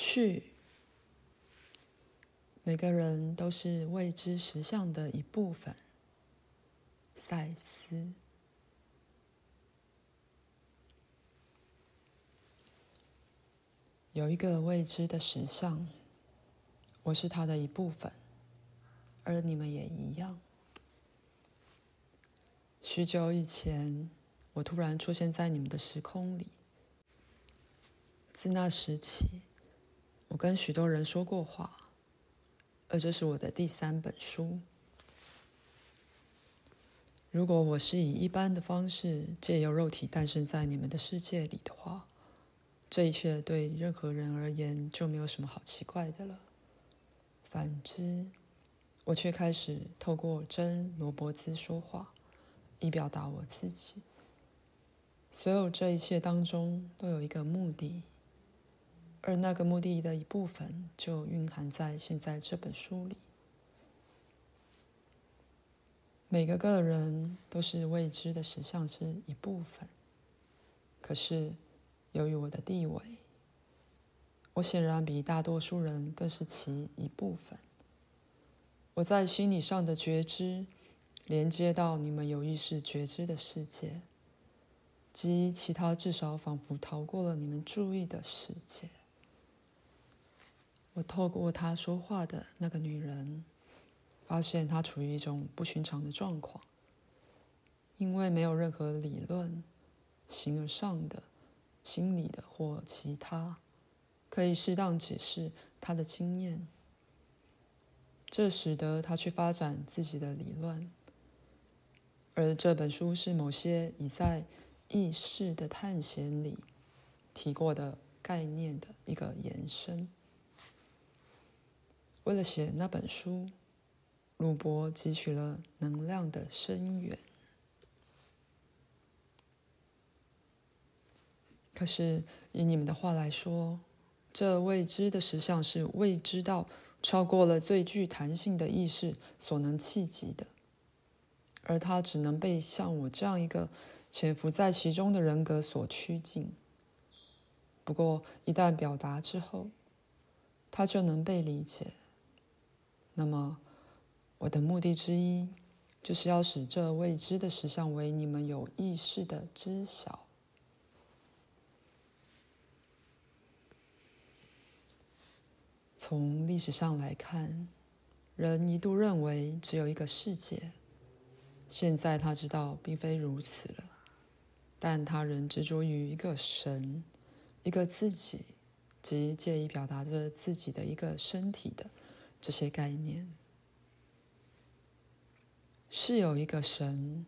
去。每个人都是未知实相的一部分。赛斯。有一个未知的实相，我是它的一部分，而你们也一样。许久以前，我突然出现在你们的时空里。自那时起，我跟许多人说过话，而这是我的第三本书。如果我是以一般的方式借由肉体诞生在你们的世界里的话，这一切对任何人而言就没有什么好奇怪的了。反之，我却开始透过真罗伯兹说话，以表达我自己。所有这一切当中都有一个目的，而那个目的的一部分就蕴含在现在这本书里。每个个人都是未知的实相之一部分，可是。由于我的地位，我显然比大多数人更是其一部分。我在心理上的觉知，连接到你们有意识觉知的世界，及其他至少仿佛逃过了你们注意的世界。我透过她说话的那个女人，发现她处于一种不寻常的状况，因为没有任何理论，形而上的。心理的或其他，可以适当解释他的经验，这使得他去发展自己的理论。而这本书是某些已在意识的探险里提过的概念的一个延伸。为了写那本书，鲁伯汲取了能量的深远。可是，以你们的话来说，这未知的实相是未知到超过了最具弹性的意识所能企及的，而它只能被像我这样一个潜伏在其中的人格所趋近。不过，一旦表达之后，它就能被理解。那么，我的目的之一，就是要使这未知的实相为你们有意识的知晓。从历史上来看，人一度认为只有一个世界。现在他知道并非如此了，但他仍执着于一个神，一个自己，即借以表达着自己的一个身体的这些概念。是有一个神，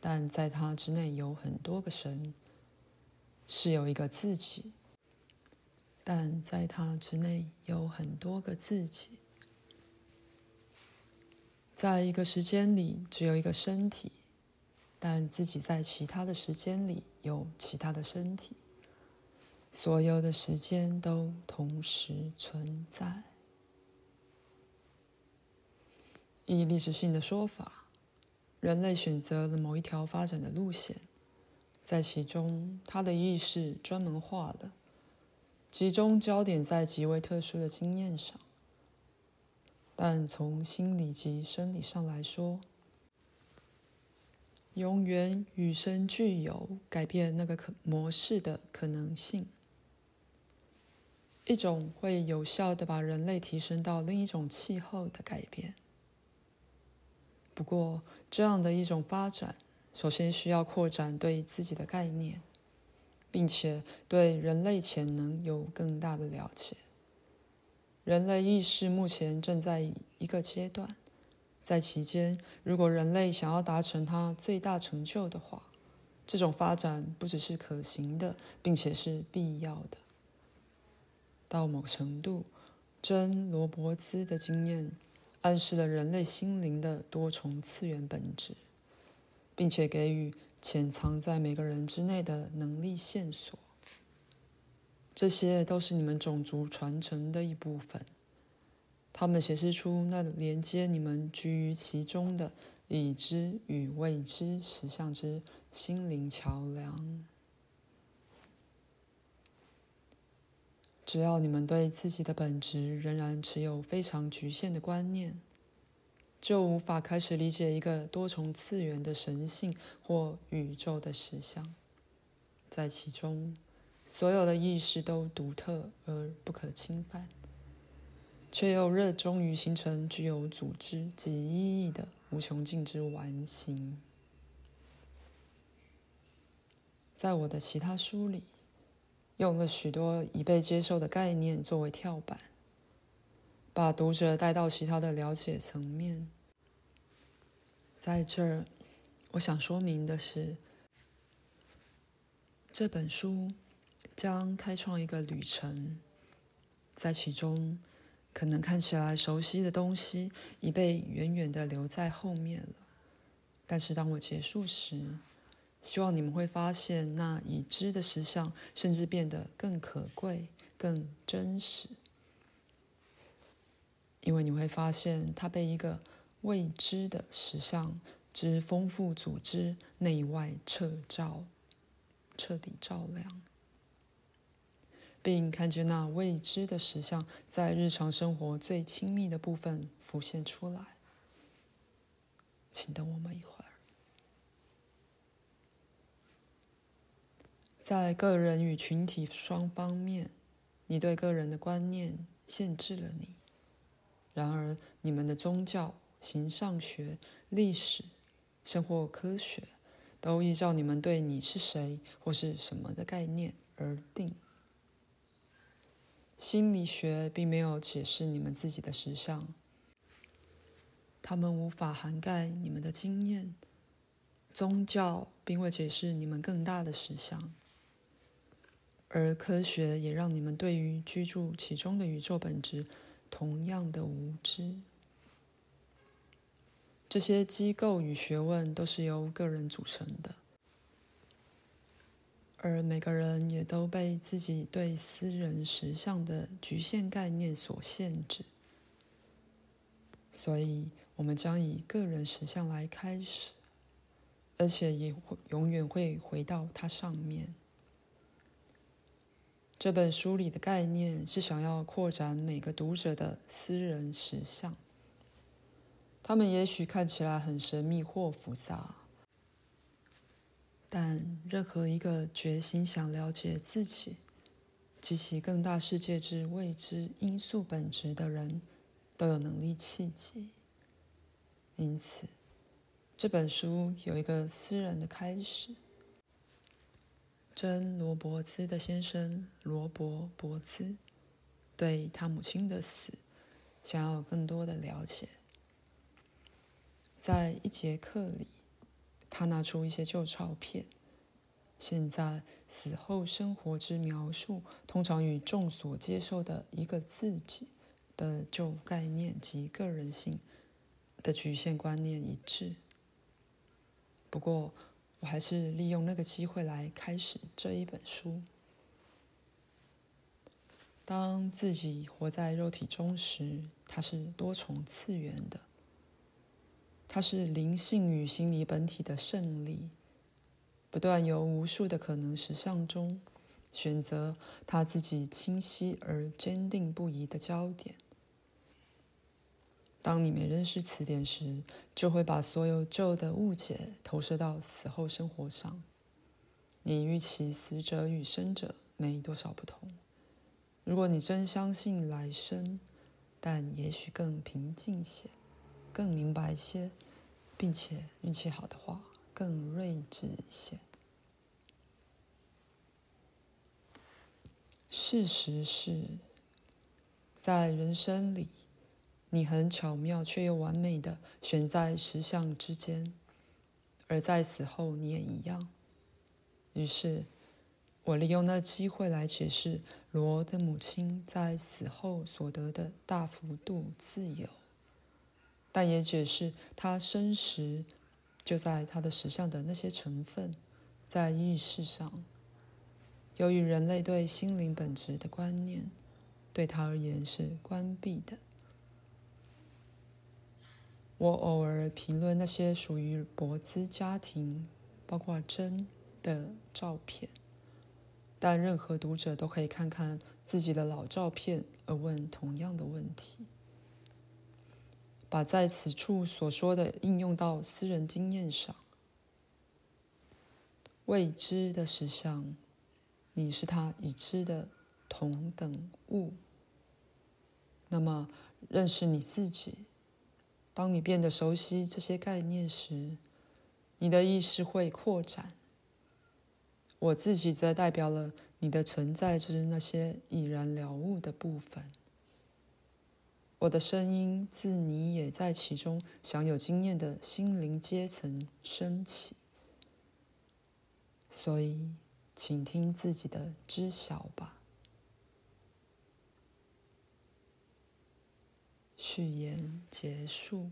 但在他之内有很多个神。是有一个自己。但在他之内有很多个自己，在一个时间里只有一个身体，但自己在其他的时间里有其他的身体，所有的时间都同时存在。以历史性的说法，人类选择了某一条发展的路线，在其中，他的意识专门化了。集中焦点在极为特殊的经验上，但从心理及生理上来说，永远与生俱有改变那个可模式的可能性，一种会有效地把人类提升到另一种气候的改变。不过，这样的一种发展，首先需要扩展对自己的概念。并且对人类潜能有更大的了解。人类意识目前正在一个阶段，在其间，如果人类想要达成它最大成就的话，这种发展不只是可行的，并且是必要的。到某程度，真罗伯兹的经验暗示了人类心灵的多重次元本质，并且给予。潜藏在每个人之内的能力线索，这些都是你们种族传承的一部分。他们显示出那连接你们居于其中的已知与未知实相之心灵桥梁。只要你们对自己的本质仍然持有非常局限的观念，就无法开始理解一个多重次元的神性或宇宙的实相。在其中，所有的意识都独特而不可侵犯，却又热衷于形成具有组织及意义的无穷尽之完形。在我的其他书里，用了许多已被接受的概念作为跳板，把读者带到其他的了解层面。在这儿，我想说明的是，这本书将开创一个旅程，在其中，可能看起来熟悉的东西已被远远的留在后面了。但是当我结束时，希望你们会发现，那已知的实相甚至变得更可贵、更真实，因为你会发现它被一个未知的实相之丰富组织内外彻照、彻底照亮，并看见那未知的实相在日常生活最亲密的部分浮现出来。请等我们一会儿。在个人与群体双方面，你对个人的观念限制了你；然而，你们的宗教、形上学、历史、生活科学，都依照你们对你是谁或是什么的概念而定。心理学并没有解释你们自己的实相，他们无法涵盖你们的经验。宗教并未解释你们更大的实相。而科学也让你们对于居住其中的宇宙本质同样的无知。这些机构与学问都是由个人组成的，而每个人也都被自己对私人实相的局限概念所限制。所以，我们将以个人实相来开始，而且也会永远会回到它上面。这本书里的概念是想要扩展每个读者的私人实相。他们也许看起来很神秘或复杂，但任何一个决心想了解自己及其更大世界之未知因素本质的人，都有能力契机。因此，这本书有一个私人的开始。真·罗伯兹的先生罗伯·伯兹对他母亲的死想要更多的了解。在一节课里，他拿出一些旧照片。现在，死后生活之描述通常与众所接受的一个自己的旧概念及个人性的局限观念一致。不过，我还是利用那个机会来开始这一本书。当自己活在肉体中时，它是多重次元的，它是灵性与心理本体的胜利，不断由无数的可能实相中选择他自己清晰而坚定不移的焦点。当你没认识此点时，就会把所有旧的误解投射到死后生活上。你预期死者与生者没多少不同。如果你真相信来生，但也许更平静些，更明白些，并且运气好的话，更睿智一些。事实是，在人生里。你很巧妙却又完美的选在石像之间，而在死后你也一样。于是，我利用那机会来解释罗的母亲在死后所得的大幅度自由，但也解释她生时就在她的石像的那些成分，在意识上，由于人类对心灵本质的观念，对她而言是关闭的。我偶尔评论那些属于博兹家庭，包括珍的照片，但任何读者都可以看看自己的老照片，而问同样的问题。把在此处所说的应用到私人经验上。未知的实相，你是他已知的同等物。那么，认识你自己。当你变得熟悉这些概念时，你的意识会扩展。我自己则代表了你的存在之那些已然了悟的部分。我的声音自你也在其中享有经验的心灵阶层升起，所以，请听自己的知晓吧。序言结束。